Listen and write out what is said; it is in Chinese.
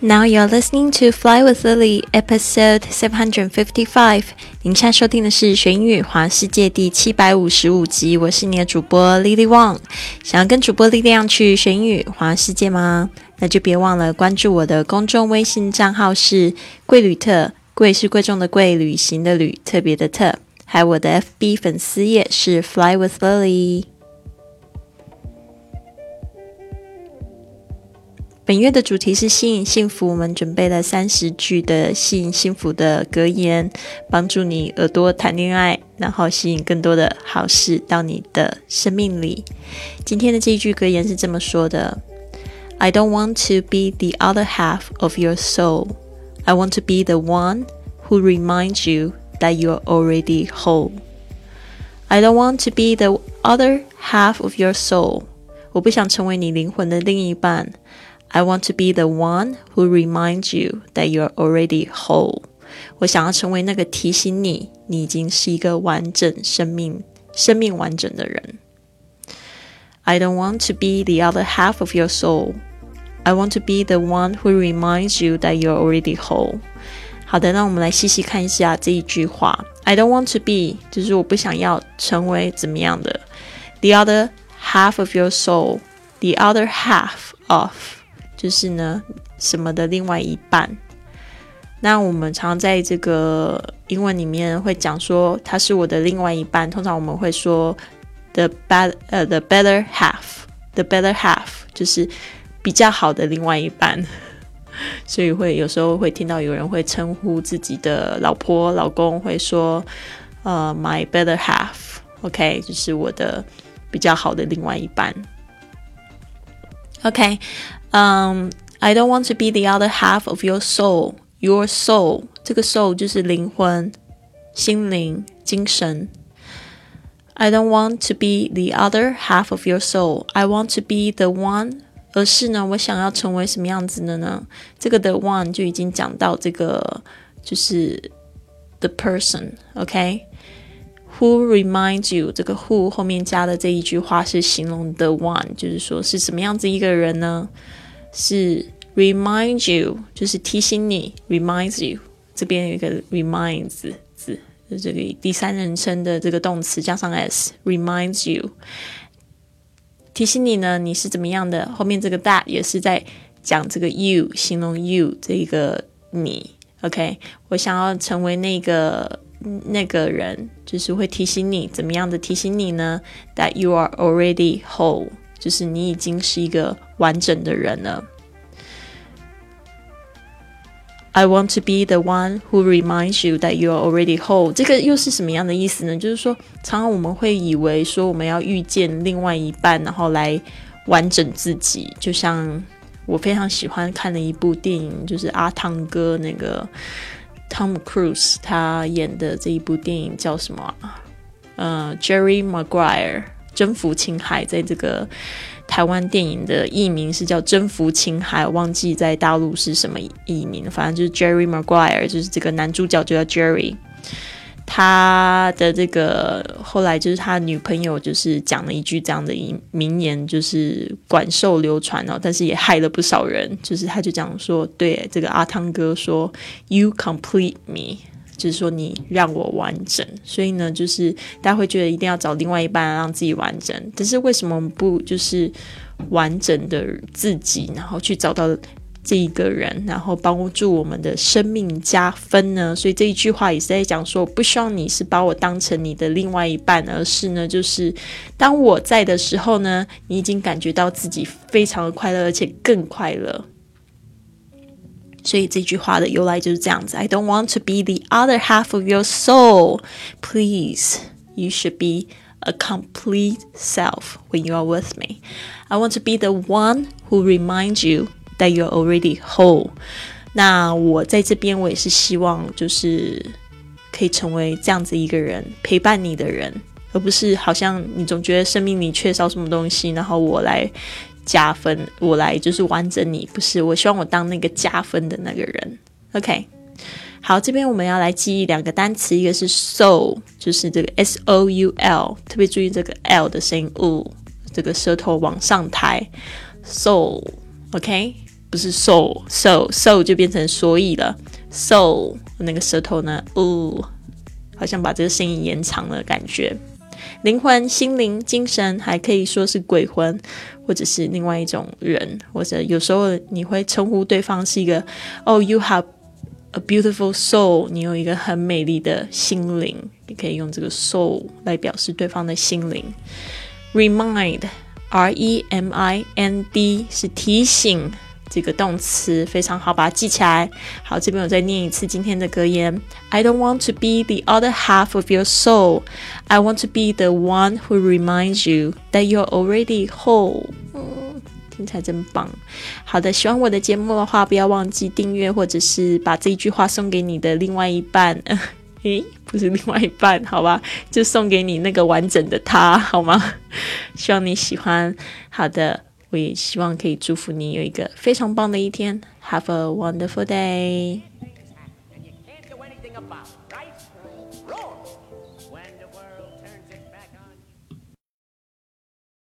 Now you're listening to Fly with Lily, episode seven hundred fifty-five. 您现在收听的是《学英语环世界》第七百五十五集。我是你的主播 Lily Wang。想要跟主播力量去学英语环世界吗？那就别忘了关注我的公众微信账号是贵旅特，贵是贵重的贵，旅行的旅，特别的特。还有我的 FB 粉丝页是 Fly with Lily。本月的主题是吸引幸福，我们准备了三十句的吸引幸福的格言，帮助你耳朵谈恋爱，然后吸引更多的好事到你的生命里。今天的这一句格言是这么说的：I don't want to be the other half of your soul. I want to be the one who reminds you that you're already whole. I don't want to be the other half of your soul. 我不想成为你灵魂的另一半。I want to be the one who reminds you that you're already whole。我想要成为那个提醒你，你已经是一个完整生命、生命完整的人。I don't want to be the other half of your soul. I want to be the one who reminds you that you're already whole。好的，那我们来细细看一下这一句话。I don't want to be，就是我不想要成为怎么样的。The other half of your soul. The other half of 就是呢，什么的另外一半。那我们常在这个英文里面会讲说，他是我的另外一半。通常我们会说 the bad 呃 the better half，the better half 就是比较好的另外一半。所以会有时候会听到有人会称呼自己的老婆、老公会说呃 my better half，OK，就是我的比较好的另外一半。OK。嗯，I don't want to be the other half of your soul. Your soul，这个 soul 就是灵魂、心灵、精神。I don't want to be the other half of your soul. I want to be the one，而是呢，我想要成为什么样子的呢？这个的 one 就已经讲到这个就是 the person，OK？、 Who reminds you？这个 who 后面加的这一句话是形容 the one，就是说是什么样子一个人呢？是 remind you，就是提醒你，reminds you。这边有一个 reminds 字，就这个第三人称的这个动词加上 s，reminds you，提醒你呢，你是怎么样的。后面这个 that 也是在讲这个 you，形容 you 这一个你。OK，我想要成为那个。那个人就是会提醒你怎么样的提醒你呢？That you are already whole，就是你已经是一个完整的人了。I want to be the one who reminds you that you are already whole。这个又是什么样的意思呢？就是说，常常我们会以为说我们要遇见另外一半，然后来完整自己。就像我非常喜欢看的一部电影，就是阿汤哥那个。Tom Cruise 他演的这一部电影叫什么？呃，Jerry Maguire 征服青海，在这个台湾电影的译名是叫征服青海，忘记在大陆是什么译名，反正就是 Jerry Maguire，就是这个男主角就叫 Jerry。他的这个后来就是他女朋友就是讲了一句这样的名言，就是广受流传哦，但是也害了不少人。就是他就讲说，对这个阿汤哥说，You complete me，就是说你让我完整。所以呢，就是大家会觉得一定要找另外一半让自己完整，但是为什么不就是完整的自己，然后去找到？这一个人，然后帮助我们的生命加分呢？所以这一句话也是在讲说，不希望你是把我当成你的另外一半，而是呢，就是当我在的时候呢，你已经感觉到自己非常的快乐，而且更快乐。所以这句话的由来就是这样子：I don't want to be the other half of your soul. Please, you should be a complete self when you are with me. I want to be the one who reminds you. That you're already whole。那我在这边，我也是希望，就是可以成为这样子一个人，陪伴你的人，而不是好像你总觉得生命里缺少什么东西，然后我来加分，我来就是完整你。不是，我希望我当那个加分的那个人。OK，好，这边我们要来记忆两个单词，一个是 soul，就是这个 S O U L，特别注意这个 L 的声音，哦，这个舌头往上抬，soul。OK。不是 so so so 就变成所以了。so 那个舌头呢，哦，好像把这个声音延长了感觉。灵魂、心灵、精神，还可以说是鬼魂，或者是另外一种人，或者有时候你会称呼对方是一个，Oh, you have a beautiful soul，你有一个很美丽的心灵，你可以用这个 soul 来表示对方的心灵。Remind，R E M I N D 是提醒。这个动词非常好，把它记起来。好，这边我再念一次今天的格言：I don't want to be the other half of your soul. I want to be the one who reminds you that you're already whole. 嗯，听起来真棒。好的，喜欢我的节目的话，不要忘记订阅，或者是把这一句话送给你的另外一半。诶，不是另外一半，好吧，就送给你那个完整的他，好吗？希望你喜欢。好的。我也希望可以祝福你有一个非常棒的一天。Have a wonderful day.